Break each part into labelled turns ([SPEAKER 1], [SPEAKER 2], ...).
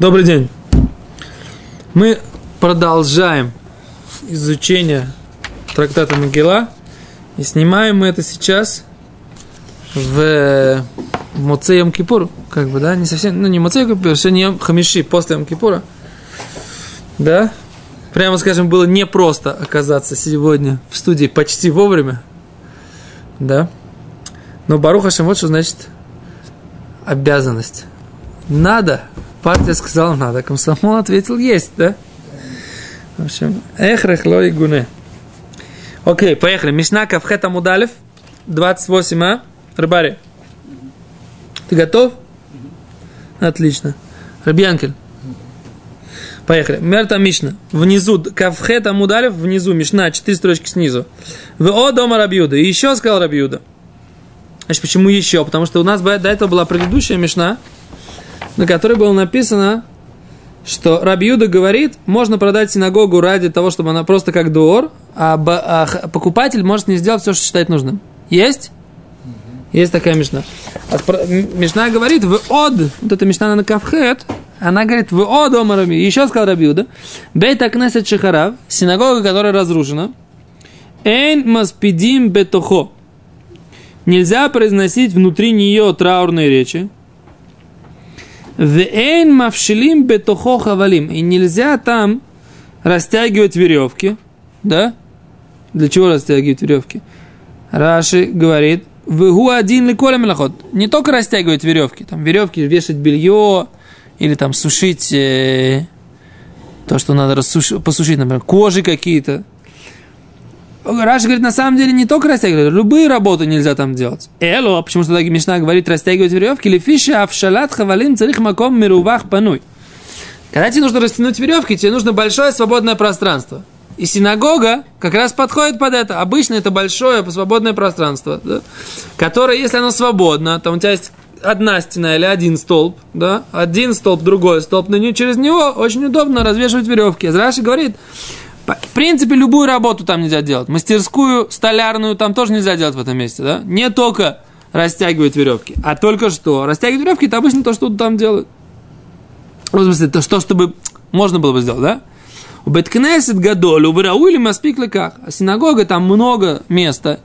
[SPEAKER 1] Добрый день. Мы продолжаем изучение трактата Могила. И снимаем мы это сейчас в Моцеем Кипур. Как бы, да, не совсем, ну не Моцеем Кипур, сегодня Хамиши, после Ям Кипура. Да? Прямо скажем, было непросто оказаться сегодня в студии почти вовремя. Да? Но Баруха вот что значит обязанность. Надо. Партия сказала надо. Комсомол ответил есть, да? В общем, эхрех ло и гуне. Окей, поехали. Мишна Кавхета Мудалев, 28а. Рыбари. Ты готов? Отлично. Рыбьянкель. Поехали. Мерта Мишна. Внизу, Кавхета Мудалев, внизу Мишна, четыре строчки снизу. В О дома Рабиуда. И еще сказал Рабиуда. Значит, почему еще? Потому что у нас до этого была предыдущая Мишна, на которой было написано, что Рабиуда говорит, можно продать синагогу ради того, чтобы она просто как дуор, а, а покупатель может не сделать все, что считает нужным. Есть? Есть такая мишна. А мишна говорит, в од, вот эта мишна на кавхет, она говорит, в од ома Раби, еще сказал Рабиуда, бейта кнесет шахарав, синагога, которая разрушена, эйн маспидим бетохо, нельзя произносить внутри нее траурные речи, Вейн мавшилим бетохо хавалим. И нельзя там растягивать веревки. Да? Для чего растягивать веревки? Раши говорит, Вегу один ли коля мелоход. Не только растягивать веревки, там веревки вешать белье или там сушить э, то, что надо рассушить, посушить, например, кожи какие-то. Раша говорит, на самом деле не только растягивать, любые работы нельзя там делать. Эло, почему что так Мишна говорит растягивать веревки, или фиша авшалат хавалим царих маком мирувах пануй. Когда тебе нужно растянуть веревки, тебе нужно большое свободное пространство. И синагога как раз подходит под это. Обычно это большое свободное пространство, да, которое, если оно свободно, то у тебя есть одна стена или один столб, да, один столб, другой столб, но через него очень удобно развешивать веревки. Раши говорит, в принципе, любую работу там нельзя делать. Мастерскую, столярную там тоже нельзя делать в этом месте, да? Не только растягивать веревки, а только что. Растягивать веревки – это обычно то, что там делают. В смысле, то, что, чтобы можно было бы сделать, да? У Беткнесет Гадолю, у Рауили Маспик как. А синагога там много места,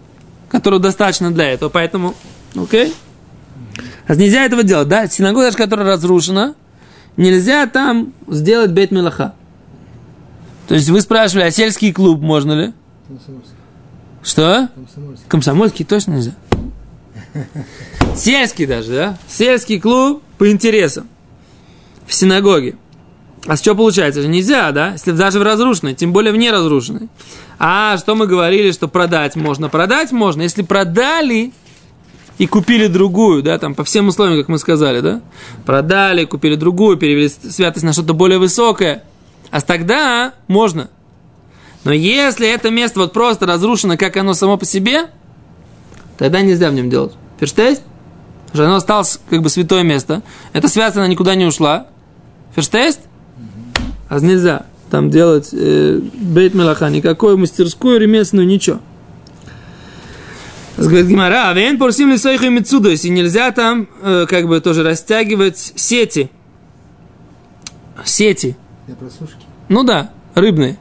[SPEAKER 1] которого достаточно для этого, поэтому, окей? А нельзя этого делать, да? Синагога, даже которая разрушена, нельзя там сделать бет мелаха. То есть вы спрашивали, а сельский клуб можно ли? Комсомольский. Что? Комсомольский. Комсомольский точно нельзя. Сельский даже, да? Сельский клуб по интересам. В синагоге. А что получается? Нельзя, да? Если даже в разрушенной, тем более в неразрушенной. А что мы говорили, что продать можно? Продать можно. Если продали и купили другую, да, там по всем условиям, как мы сказали, да? Продали, купили другую, перевели святость на что-то более высокое – а тогда можно. Но если это место вот просто разрушено, как оно само по себе, тогда нельзя в нем делать. Ферштейст? Потому что оно осталось как бы святое место. Это связано, никуда не ушла. Ферштейст? А нельзя там делать э, бейт мелаха, никакую мастерскую, ремесленную, ничего. Говорит Гимара, а вен порсим лисойху и если нельзя там э, как бы тоже растягивать сети. Сети. Для просушки? Ну да, рыбные.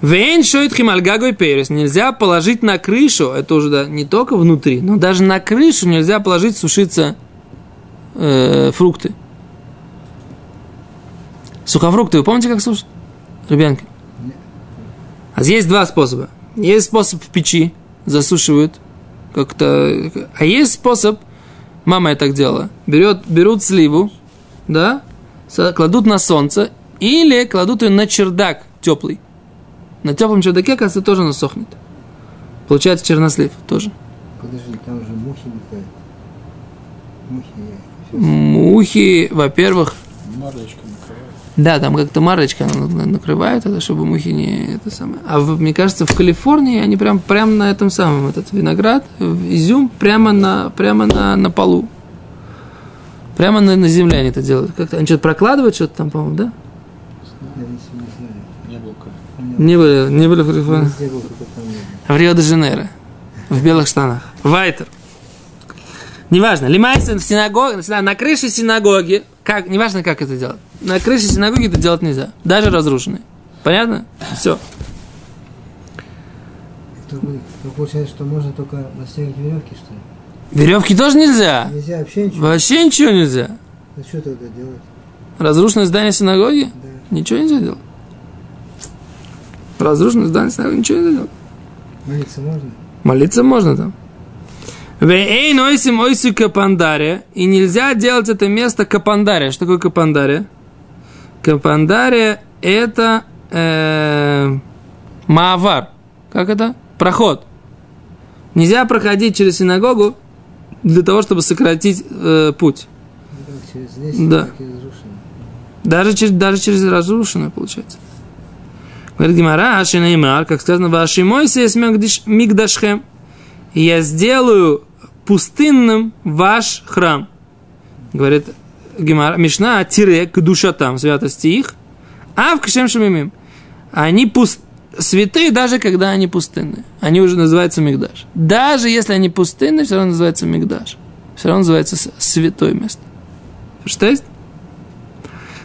[SPEAKER 1] Вейн шоит химальгагой перес. Нельзя положить на крышу, это уже да, не только внутри, но даже на крышу нельзя положить сушиться э, фрукты. Сухофрукты, вы помните, как сушат? Ребенки. А есть два способа. Есть способ в печи, засушивают как-то. А есть способ, мама я так делала, берет, берут сливу, да, кладут на солнце или кладут ее на чердак теплый. На теплом чердаке, кажется, тоже она сохнет. Получается чернослив тоже.
[SPEAKER 2] Подожди, там же мухи летают.
[SPEAKER 1] Мухи. Мухи, во-первых.
[SPEAKER 2] Марлечка
[SPEAKER 1] Да, там как-то марочка накрывает это, чтобы мухи не это самое. А в, мне кажется, в Калифорнии они прям, прям на этом самом, этот виноград, изюм прямо на, прямо на, на полу. Прямо на, на земле они это делают. Как-то они что-то прокладывают что-то там, по-моему, да?
[SPEAKER 2] Не был
[SPEAKER 1] Не были, не были в Калифорнии. В Рио-де-Жанейро. В белых штанах. Вайтер. Неважно, лимайся в синагоге, на крыше синагоги, как, неважно, как это делать. На крыше синагоги это делать нельзя, даже разрушенной. Понятно? Все.
[SPEAKER 2] То получается, что можно только растягивать веревки, что ли?
[SPEAKER 1] Веревки тоже нельзя.
[SPEAKER 2] Нельзя вообще ничего.
[SPEAKER 1] Вообще ничего нельзя.
[SPEAKER 2] Ну что тогда делать?
[SPEAKER 1] Разрушенное здание синагоги?
[SPEAKER 2] Да.
[SPEAKER 1] Ничего нельзя делать. Разрушенное здание синагоги, ничего нельзя делать.
[SPEAKER 2] Молиться можно?
[SPEAKER 1] Молиться можно там. Вей нойсим ойсу капандария. И нельзя делать это место капандария. Что такое капандария? Капандария это э, маавар. Как это? Проход. Нельзя проходить через синагогу для того, чтобы сократить э, путь. Да. Даже через, даже через разрушенное получается. Говорит Гимара, Ашинаймар, как сказано, Ваши мойся есть мигдашхем. И я сделаю пустынным ваш храм. Говорит Гимара, Мишна, тире к душатам, святости их, а в кшем шамимим. Они пуст, святые, даже когда они пустынны. Они уже называются мигдаш. Даже если они пустынны, все равно называется мигдаш. Все равно называется святое место. Что есть?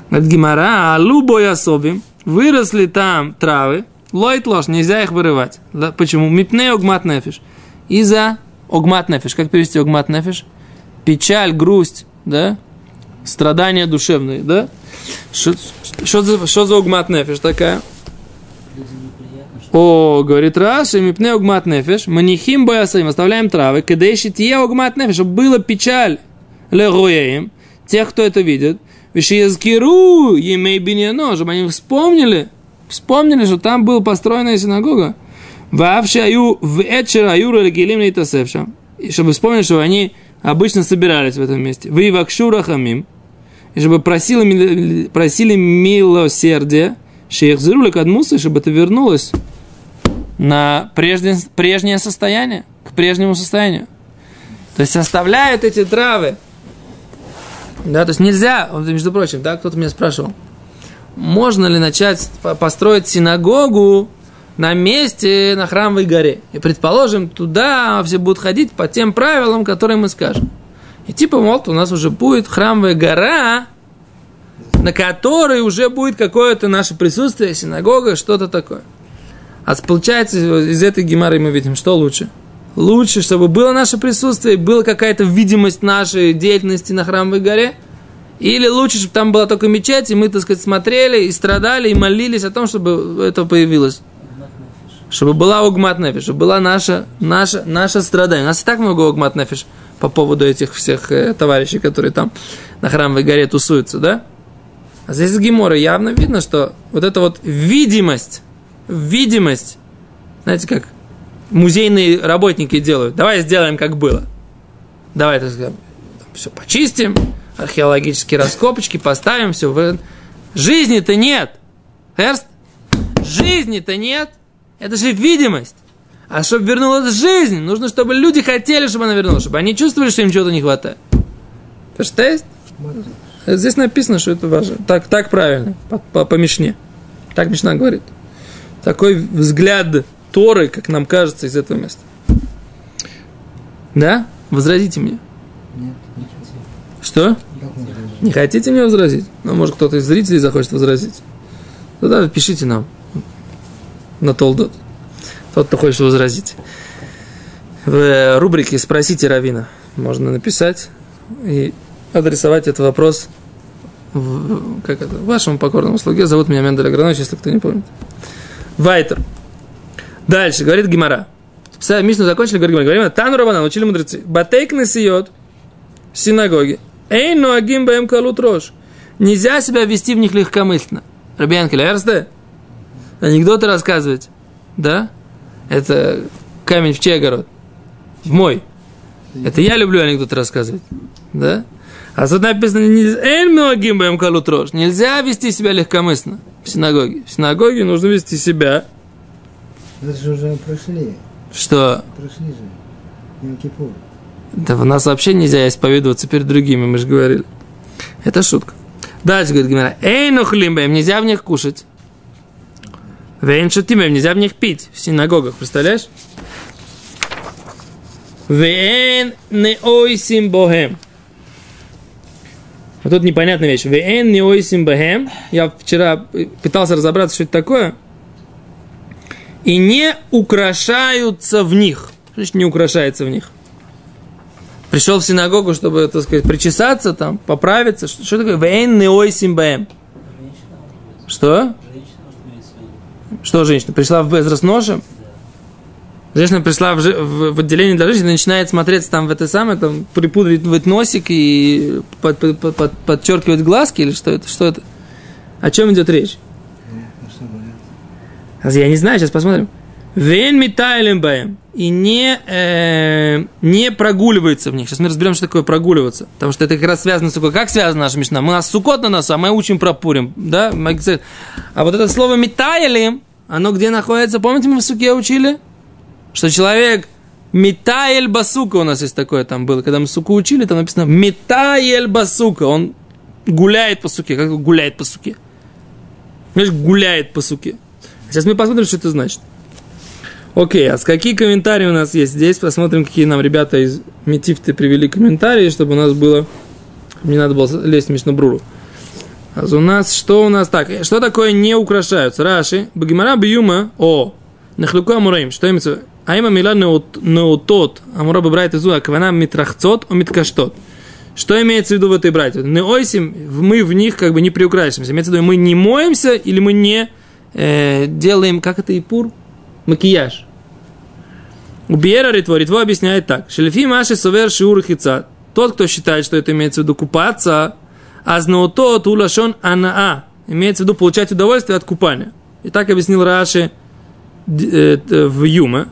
[SPEAKER 1] Говорит Гимара, а лубой особим, выросли там травы, лойт ложь, нельзя их вырывать. Почему? Мипне огмат нефиш. Из-за огмат нефиш. Как перевести огмат нефиш? Печаль, грусть, да? Страдания душевные, да? Что за огмат нефиш такая? О, говорит Раши, мипне огмат нефиш, манихим боясаим, оставляем травы, кадейши тие огмат нефиш, чтобы была печаль легоеем, тех, кто это видит, вишиязкиру емей биньяно, чтобы они вспомнили, вспомнили, что там была построенная синагога. Вообще аю в Эчер аюра нейтасевша. И чтобы вспомнили, что они обычно собирались в этом месте. Вы вакшура хамим. И чтобы просили, просили милосердия, шейхзирули кадмусы, чтобы это вернулось на прежде, прежнее состояние, к прежнему состоянию. То есть оставляют эти травы. Да, то есть нельзя, вот, между прочим, да, кто-то меня спрашивал, можно ли начать по- построить синагогу на месте на храмовой горе. И предположим, туда все будут ходить по тем правилам, которые мы скажем. И типа, мол, у нас уже будет храмовая гора, на которой уже будет какое-то наше присутствие, синагога, что-то такое. А получается, из этой гемары мы видим, что лучше? Лучше, чтобы было наше присутствие, была какая-то видимость нашей деятельности на храмовой горе, или лучше, чтобы там была только мечеть, и мы, так сказать, смотрели и страдали, и молились о том, чтобы это появилось. Чтобы была угмат нефиш, чтобы была наша, наша, наша страдание. У нас и так много угмат нефиш по поводу этих всех э, товарищей, которые там на храмовой горе тусуются, да? А здесь из Гемора явно видно, что вот эта вот видимость, видимость, знаете как, музейные работники делают. Давай сделаем, как было. Давай, так сказать, все почистим, археологические раскопочки поставим, все. Жизни-то нет. Эрст, жизни-то нет. Это же видимость. А чтобы вернулась жизнь, нужно, чтобы люди хотели, чтобы она вернулась, чтобы они чувствовали, что им чего-то не хватает. Есть? Здесь написано, что это важно. Так, так правильно, по, по, по Мишне. Так Мишна говорит. Такой взгляд Торы, как нам кажется, из этого места. Да? Возразите мне.
[SPEAKER 2] Нет, не хотел.
[SPEAKER 1] Что? Не хотите мне возразить? Ну, может, кто-то из зрителей захочет возразить. Ну да, пишите нам на Толдот. Тот, кто хочет возразить. В рубрике «Спросите Равина» можно написать и адресовать этот вопрос в, как это, вашему покорному слуге. Зовут меня Мендель Агранович, если кто не помнит. Вайтер. Дальше, говорит Гимара. Мишну закончили, говорит Гимара. Говорим, Тану Равана, учили мудрецы. Батейк насиот в синагоге. Эй, ну агим бэм калут рош. Нельзя себя вести в них легкомысленно. Рабианка, Лерсте? Анекдоты рассказывать. Да? Это камень в чей огород? В мой. Это я люблю анекдоты рассказывать. Да? А тут написано. Нельзя вести себя легкомысленно в синагоге. В синагоге нужно вести себя,
[SPEAKER 2] Это же уже прошли.
[SPEAKER 1] что
[SPEAKER 2] Прошли же. Йом Кипур.
[SPEAKER 1] Да у нас вообще нельзя исповедоваться перед другими, мы же говорили. Это шутка. Дальше говорит Гимара. Эй, ну хлимбаем, нельзя в них кушать. Вейн шатимаем, нельзя в них пить. В синагогах, представляешь? Вен не ойсим бохем. Вот тут непонятная вещь. Вен не ойсим бохем. Я вчера пытался разобраться, что это такое. И не украшаются в них. Что значит не украшается в них? Пришел в синагогу, чтобы, так сказать, причесаться там, поправиться. Что, что такое? Вен не ойсим бохем. Что? Что женщина? Пришла в Безрас ножем? Женщина пришла в, в, в отделение для женщин начинает смотреться там в это самое, там припудривать носик и под, под, под, под, подчеркивать глазки или что это? Что это? О чем идет речь? Я не знаю, сейчас посмотрим. Вен метайлем баем. И не, э, не прогуливается в них. Сейчас мы разберем, что такое прогуливаться. Потому что это как раз связано с сукой. Как связана наша мечта? Мы нас сукот на нас, а мы учим про Пурим. Да? А вот это слово метайлем, оно где находится? Помните, мы в суке учили? Что человек Метаэль Басука у нас есть такое там было. Когда мы суку учили, там написано Метаэль Басука. Он гуляет по суке. Как гуляет по суке? Знаешь, гуляет по суке. Сейчас мы посмотрим, что это значит. Окей, а с какие комментарии у нас есть здесь? Посмотрим, какие нам ребята из Метифты привели комментарии, чтобы у нас было... Не надо было лезть в Мишнабруру. А у нас, что у нас так? Что такое не украшаются? Раши, Багимара Бьюма, о, Нахлюку Амураим, что имеется? Аима мила неутот, Амура брайт изу, аквана митрахцот, о миткаштот. Что имеется в виду в этой братье? Не ойсим, мы в них как бы не приукрашиваемся. Имеется в виду, мы не моемся или мы не э, делаем, как это ипур? Макияж. У Биера Ритво, Ритво объясняет так. Шельфи Маши Совер Шиур Хица. Тот, кто считает, что это имеется в виду купаться, а знаутот улашон анаа. Имеется в виду получать удовольствие от купания. И так объяснил Раши в Юме.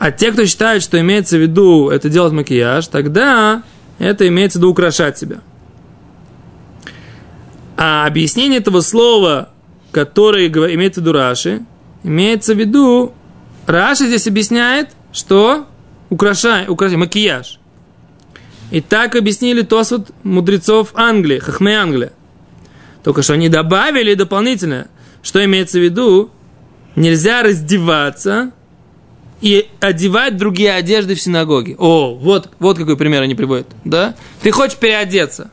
[SPEAKER 1] А те, кто считает, что имеется в виду это делать макияж, тогда это имеется в виду украшать себя. А объяснение этого слова, которое имеется в виду Раши, имеется в виду, Раши здесь объясняет, что украшай, украшай, макияж. И так объяснили Тосут мудрецов Англии, Хахме Англия. Только что они добавили дополнительно, что имеется в виду, нельзя раздеваться и одевать другие одежды в синагоге. О, вот, вот какой пример они приводят. Да? Ты хочешь переодеться.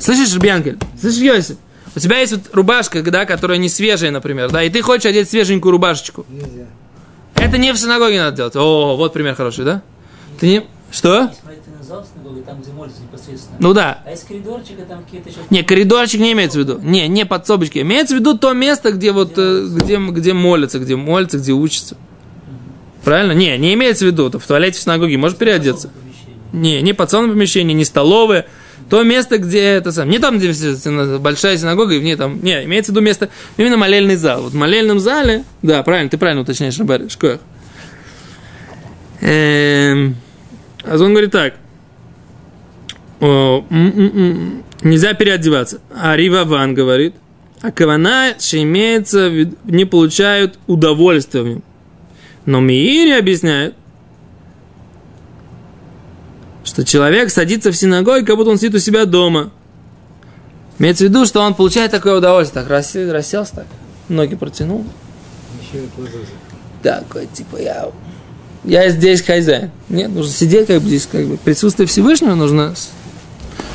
[SPEAKER 1] Слышишь, Бьянкель? Слышишь, Йосип? У тебя есть вот рубашка, да, которая не свежая, например, да, и ты хочешь одеть свеженькую рубашечку.
[SPEAKER 2] Нельзя.
[SPEAKER 1] Это не в синагоге надо делать. О, вот пример хороший, да? Ты не... Что?
[SPEAKER 3] там, где молятся непосредственно.
[SPEAKER 1] Ну да.
[SPEAKER 3] А из коридорчика там какие-то еще...
[SPEAKER 1] Не, коридорчик не имеется в виду. Не, не подсобочки. Имеется в виду то место, где вот, э, где, где молятся, где молятся, где учатся. Правильно? Не, не имеется в виду. То в туалете в синагоге можешь переодеться. Не, не подсобное помещение, не столовое. То место, где это сам. Не там, где большая синагога, и в ней там. Не, имеется в виду место, именно молельный зал. Вот в молельном зале, да, правильно, ты правильно уточняешь, Рабар, Шкоях. Эм, а он говорит так. О, нельзя переодеваться. А Рива Ван говорит, а кавана, что имеется, не получают удовольствия в нем. Но Миири объясняет, что человек садится в синагоге, как будто он сидит у себя дома. Имеется в виду, что он получает такое удовольствие. Так рассел, расселся так, ноги протянул. Такой, типа, я, я здесь хозяин. Нет, нужно сидеть как бы здесь, как бы. Присутствие Всевышнего нужно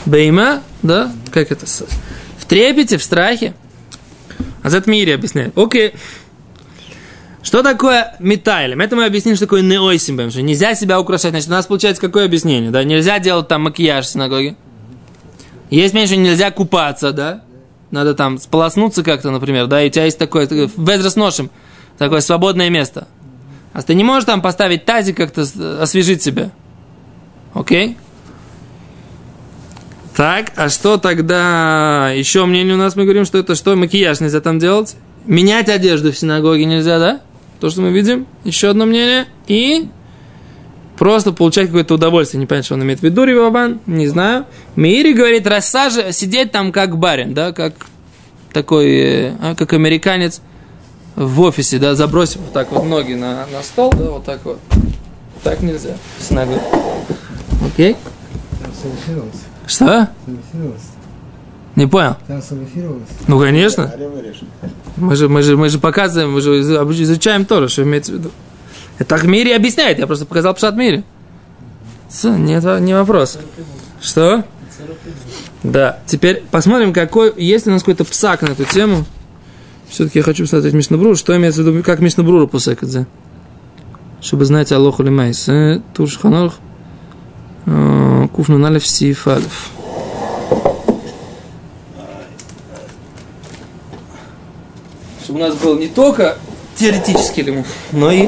[SPEAKER 1] бейма, да, как это, в трепете, в страхе. А за это Мири объясняет. Окей. Что такое метайлем? Это мы объяснили, что такое неойсимбем, что нельзя себя украшать. Значит, у нас получается какое объяснение? Да? Нельзя делать там макияж в синагоге. Есть меньше, нельзя купаться, да? Надо там сполоснуться как-то, например, да, и у тебя есть такое, в ношем, такое свободное место. А ты не можешь там поставить тазик как-то с- освежить себя. Окей? Так, а что тогда? Еще мнение у нас, мы говорим, что это что, макияж нельзя там делать? Менять одежду в синагоге нельзя, да? То, что мы видим. Еще одно мнение. И просто получать какое-то удовольствие. Не понятно, что он имеет в виду, Ривабан, не знаю. Мири говорит, рассажи, сидеть там как барин, да, как такой, э, а, как американец в офисе, да, забросив вот так вот ноги на, на стол, да, вот так вот. Так нельзя в синагоге. Окей? Что? Не понял. Ну, конечно. Мы же, мы же, мы же показываем, мы же изучаем тоже, что имеется в виду. Это так Мири объясняет, я просто показал пшат Мири. Все, нет, не вопрос. Что? Да. Теперь посмотрим, какой, есть ли у нас какой-то псак на эту тему. Все-таки я хочу посмотреть Мишнабрур. Что имеется в виду, как Мишнабрура пусакадзе? Чтобы знать Аллаху Лимайс. Тур Шханорх. Куфну Налев Сиф Чтобы у нас был не только теоретический лиму, но и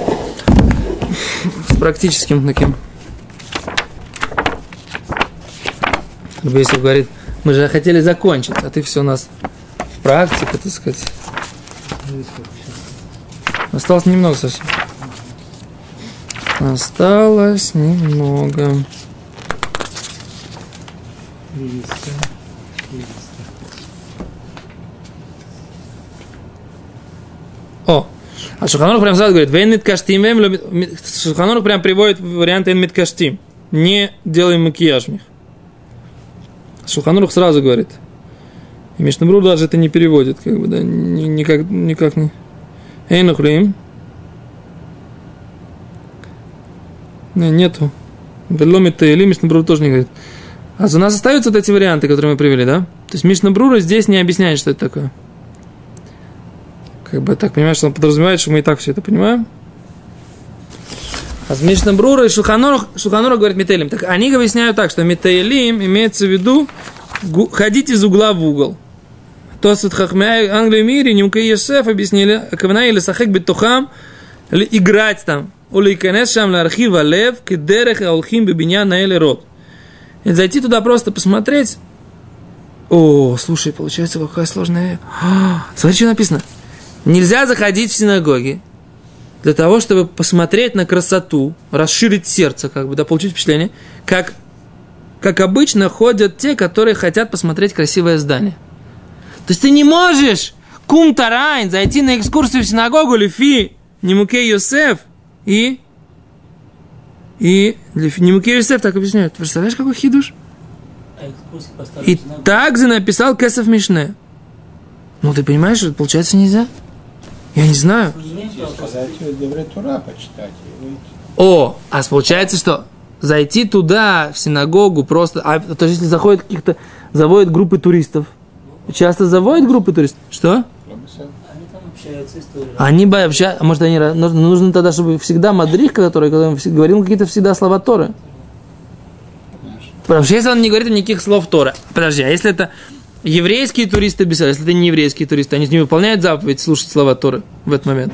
[SPEAKER 1] с практическим таким. Рабейсов говорит, мы же хотели закончить, а ты все у нас практика, так сказать. Осталось немного совсем. Осталось немного. О, а Шуханур прям сразу говорит, вен миткаштим, Шуханур прям приводит вариант вен миткаштим. Не делаем макияж в них. Шуханур сразу говорит. И Мишнабру даже это не переводит, как бы, да, никак, никак не. Эйнухлим. Не, нету. Веломит или Мишнабру тоже не говорит. А у нас остаются вот эти варианты, которые мы привели, да? То есть Мишнабрура здесь не объясняет, что это такое. Как бы так понимаешь, что он подразумевает, что мы и так все это понимаем. А с Мишнабрура и Шуханора, Шуханора говорит Митейлим. Так они объясняют так, что Митейлим имеется в виду ходить из угла в угол. То с Хахмяй Англии мире, Нимка и Йосеф объяснили, Кавна или Сахек Бетухам, играть там. Ули Канес Шам архива Лев, Кедерех Аулхим Бебиня Наэле Рот. И зайти туда просто посмотреть. О, слушай, получается какая сложная. А, смотри, что написано. Нельзя заходить в синагоги для того, чтобы посмотреть на красоту, расширить сердце, как бы, да, получить впечатление, как, как обычно ходят те, которые хотят посмотреть красивое здание. То есть ты не можешь кум тарайн зайти на экскурсию в синагогу Лифи, Немуке Йосеф и и Немуке Йосеф так объясняют. Представляешь, какой хидуш?
[SPEAKER 3] А
[SPEAKER 1] И также написал Кесов Мишне. Ну, ты понимаешь, получается нельзя? Я не знаю. О, а получается, что зайти туда, в синагогу, просто... А, то есть, если заходят каких-то... Заводят группы туристов. Часто заводят группы туристов. Что?
[SPEAKER 3] Они
[SPEAKER 1] бы общаются... Может, они... Нужно, тогда, чтобы всегда мадрих, который, который говорил какие-то всегда слова Торы. Потому что если он не говорит никаких слов Торы. Подожди, а если это еврейские туристы без если это не еврейские туристы, они же не выполняют заповедь слушать слова Торы в этот момент.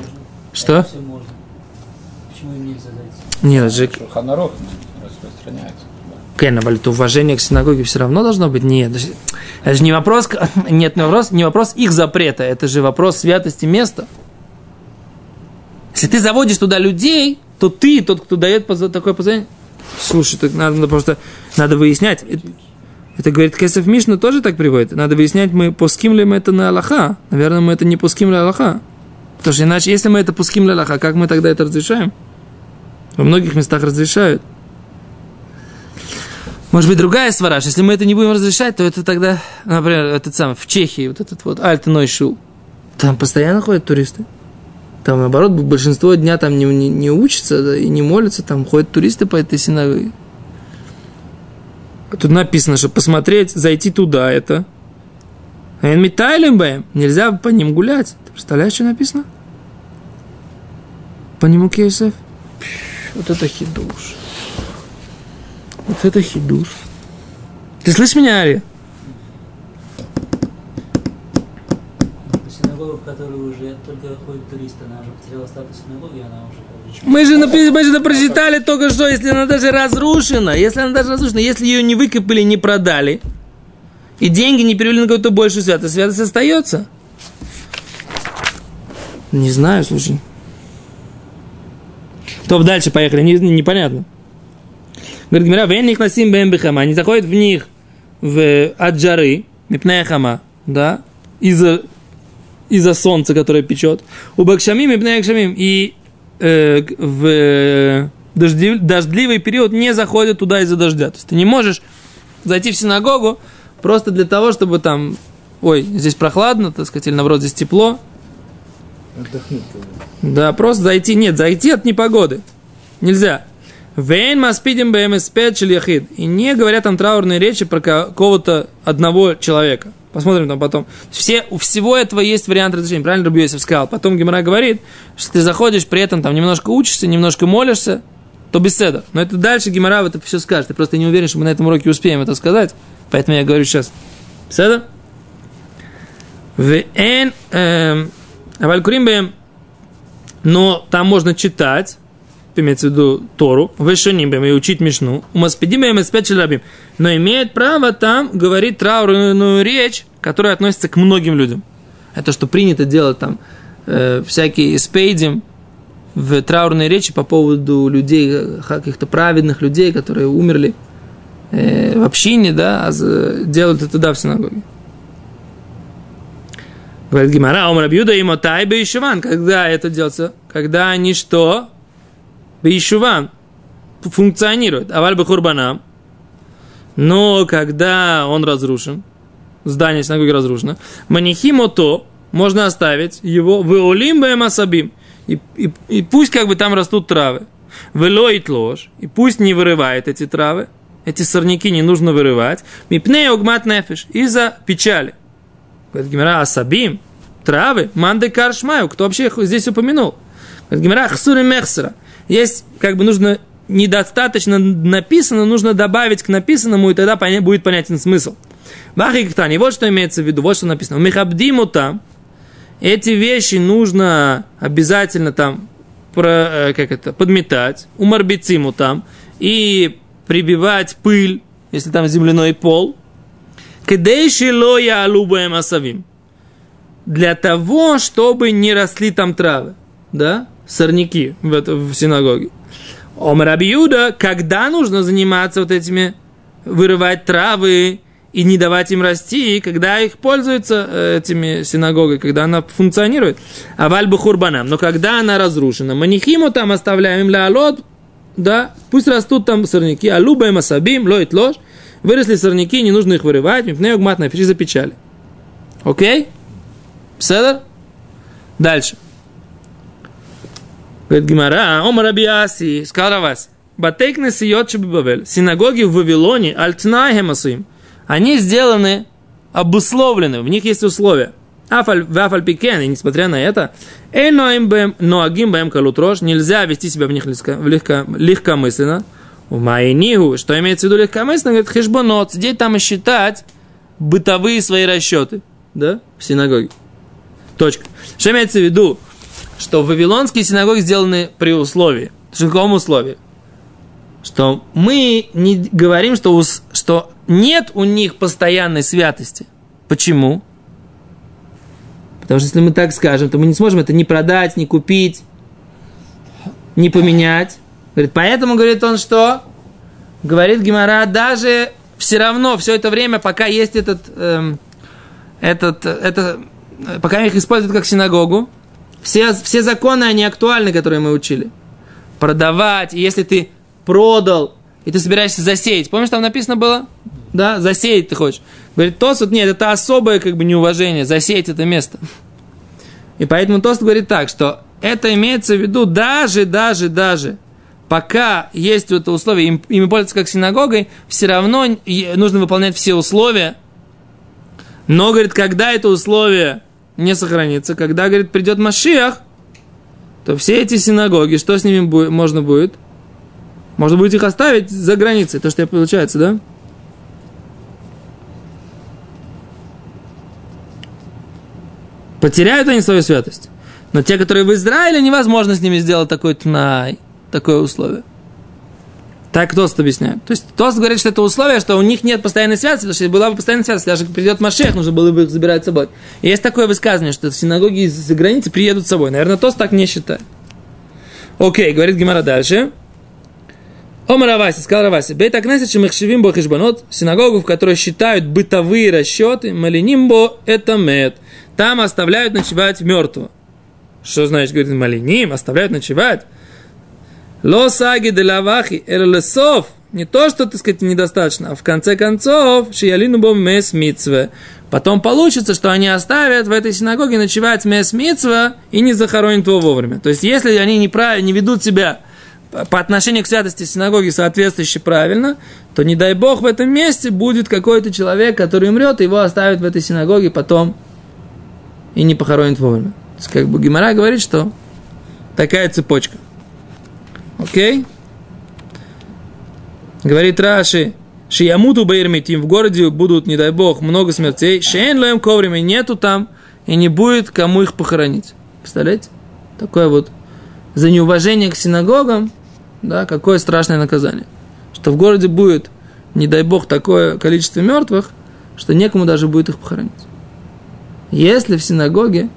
[SPEAKER 1] Что?
[SPEAKER 3] Почему им нельзя зайти?
[SPEAKER 1] Нет, же,
[SPEAKER 4] распространяется.
[SPEAKER 1] Кен, но это уважение к синагоге все равно должно быть? Нет. Это же не вопрос, нет, не вопрос, не вопрос их запрета, это же вопрос святости места. Если ты заводишь туда людей, то ты, тот, кто дает такое позволение, слушай, так надо, надо просто, надо выяснять. Это, говорит, Кесов Мишна тоже так приводит. Надо выяснять, мы пуским ли мы это на Аллаха. Наверное, мы это не пуским ли Аллаха. Потому что иначе, если мы это пуским ли Аллаха, как мы тогда это разрешаем? Во многих местах разрешают. Может быть, другая свараж. Если мы это не будем разрешать, то это тогда, например, этот самый, в Чехии, вот этот вот Альтеной Шул. Там постоянно ходят туристы. Там, наоборот, большинство дня там не, не, не учатся да, и не молятся, там ходят туристы по этой синагоге. Тут написано, что посмотреть, зайти туда, это... Энмитайлем нельзя по ним гулять. Ты представляешь, что написано? По нему Кейсов? Вот это хидуш. Вот это хидуш. Ты слышишь меня, Ари?
[SPEAKER 3] Синагога, в которую уже только ходят туристы, она уже потеряла статус синагоги, она уже
[SPEAKER 1] Мы же, мы же прочитали только что, если она даже разрушена, если она даже разрушена, если ее не выкопали, не продали, и деньги не перевели на какую-то большую святость, святость остается. Не знаю, слушай. То дальше поехали, не- непонятно. Говорит, Гмира, вен них насим бэм бихама. Они заходят в них в, от жары, мипная хама, да, из-за из-за солнца, которое печет. У Бакшамим и. И э, в э, дождев- дождливый период не заходят туда из-за дождя. То есть ты не можешь зайти в синагогу просто для того, чтобы там, ой, здесь прохладно, так сказать, или наоборот, здесь тепло.
[SPEAKER 2] Отдохнуть.
[SPEAKER 1] Да, просто зайти. Нет, зайти от непогоды. Нельзя. Вейн маспидим бмспет яхид. И не говорят там траурные речи про какого-то одного человека. Посмотрим там потом. Все, у всего этого есть вариант разрешения. Правильно Рубиосиф сказал? Потом Гимара говорит, что ты заходишь, при этом там немножко учишься, немножко молишься, то беседа. Но это дальше Гимара это все скажет. Я просто не уверен, что мы на этом уроке успеем это сказать. Поэтому я говорю сейчас. Беседа? Вен Авалькурим но там можно читать, имеется в виду Тору, вешанимбем и учить Мишну, умаспидимбем и спечелабим, но имеет право там говорить траурную речь, которая относится к многим людям. Это что принято делать там э, всякие спейдим в траурной речи по поводу людей, э, каких-то праведных людей, которые умерли э, в общине, да, а делают это туда в синагоге. Говорит Гимара, Омар Абьюда и Мотай Бейшуван. Когда это делается? Когда они что? Бейшуван функционируют. Аваль Бахурбанам. Но когда он разрушен, здание синагоги разрушено, Манихимото можно оставить его в Олим Асабим. И, и, и пусть как бы там растут травы. Велоит ложь. И пусть не вырывает эти травы. Эти сорняки не нужно вырывать. Мипней огмат нефиш. Из-за печали. Говорит Гимера, асабим, травы, манды каршмаю, кто вообще их здесь упомянул? Говорит Гимера, хсури мехсера. Есть, как бы нужно, недостаточно написано, нужно добавить к написанному, и тогда будет понятен смысл. Бахи Ктани, вот что имеется в виду, вот что написано. Михабдиму там, эти вещи нужно обязательно там про, э, как это, подметать, умарбициму там, и прибивать пыль, если там земляной пол, Кдейши лоя алубаем асавим. Для того, чтобы не росли там травы, да, сорняки в, это, в синагоге. Омрабиуда, когда нужно заниматься вот этими, вырывать травы и не давать им расти, когда их пользуются э, этими синагогой, когда она функционирует. А вальбу хурбанам. Но когда она разрушена, манихиму там оставляем для алот, да, пусть растут там сорняки, а любаем асабим, лоит ложь, Выросли сорняки, не нужно их вырывать, мипней угмат на печали. Окей? Седер? Дальше. Говорит Гимара, Омар Абиаси, сказал Равас, Батейкны сиот Бавель, синагоги в Вавилоне, альтнайхем асуим, они сделаны, обусловлены, в них есть условия. Афаль, вафаль пикен, и несмотря на это, эйноим бэм, ноагим бэм калутрош, нельзя вести себя в них легко, легко, легкомысленно, в Майнигу, что имеется в виду легкомысленно, говорит, хешбонот, сидеть там и считать бытовые свои расчеты, да, в синагоге. Точка. Что имеется в виду? Что вавилонские синагоги сделаны при условии. В каком условии? Что мы не говорим, что, у, что нет у них постоянной святости. Почему? Потому что если мы так скажем, то мы не сможем это ни продать, ни купить, ни поменять. Говорит, поэтому, говорит он, что? Говорит Гимара, даже все равно, все это время, пока есть этот, эм, этот, это, пока их используют как синагогу, все, все законы, они актуальны, которые мы учили. Продавать, и если ты продал, и ты собираешься засеять. Помнишь, там написано было? Да, засеять ты хочешь. Говорит, Тос, вот нет, это особое как бы неуважение, засеять это место. И поэтому Тост говорит так, что это имеется в виду даже, даже, даже пока есть это условие, им, ими пользуются как синагогой, все равно нужно выполнять все условия. Но, говорит, когда это условие не сохранится, когда, говорит, придет Машиах, то все эти синагоги, что с ними будет, можно будет? Можно будет их оставить за границей, то, что получается, да? Потеряют они свою святость. Но те, которые в Израиле, невозможно с ними сделать такой тнай такое условие. Так Тост объясняет. То есть Тост говорит, что это условие, что у них нет постоянной связи, потому что была бы постоянная связь, даже придет Машех, нужно было бы их забирать с собой. И есть такое высказывание, что синагоги из-за границы приедут с собой. Наверное, Тост так не считает. Окей, говорит Гимара дальше. Омар Аваси, сказал Аваси, бейт акнесет шемахшивим бо синагогу, в которой считают бытовые расчеты, малинимбо это мед. Там оставляют ночевать мертвого. Что значит, говорит, малиним, оставляют ночевать? Ло саги де лавахи, лесов, Не то, что, так сказать, недостаточно, а в конце концов, шиялину бом мес митцве. Потом получится, что они оставят в этой синагоге ночевать мес митцва и не захоронят его вовремя. То есть, если они неправильно, не ведут себя по отношению к святости синагоги соответствующе правильно, то не дай бог в этом месте будет какой-то человек, который умрет, и его оставят в этой синагоге потом и не похоронят вовремя. То есть, как бы Гимара говорит, что такая цепочка. Окей? Говорит Раши, Шиямуту Баирмитим, в городе будут, не дай бог, много смертей, Шейн лоем коврами нету там, и не будет кому их похоронить. Представляете? Такое вот за неуважение к синагогам, да, какое страшное наказание. Что в городе будет, не дай бог, такое количество мертвых, что некому даже будет их похоронить. Если в синагоге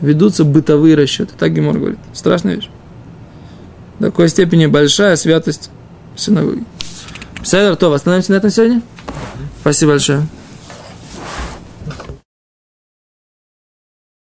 [SPEAKER 1] ведутся бытовые расчеты, так Гемор говорит, страшная вещь. До такой степени большая святость синагоги. Седер, то, остановимся на этом сегодня? Спасибо большое.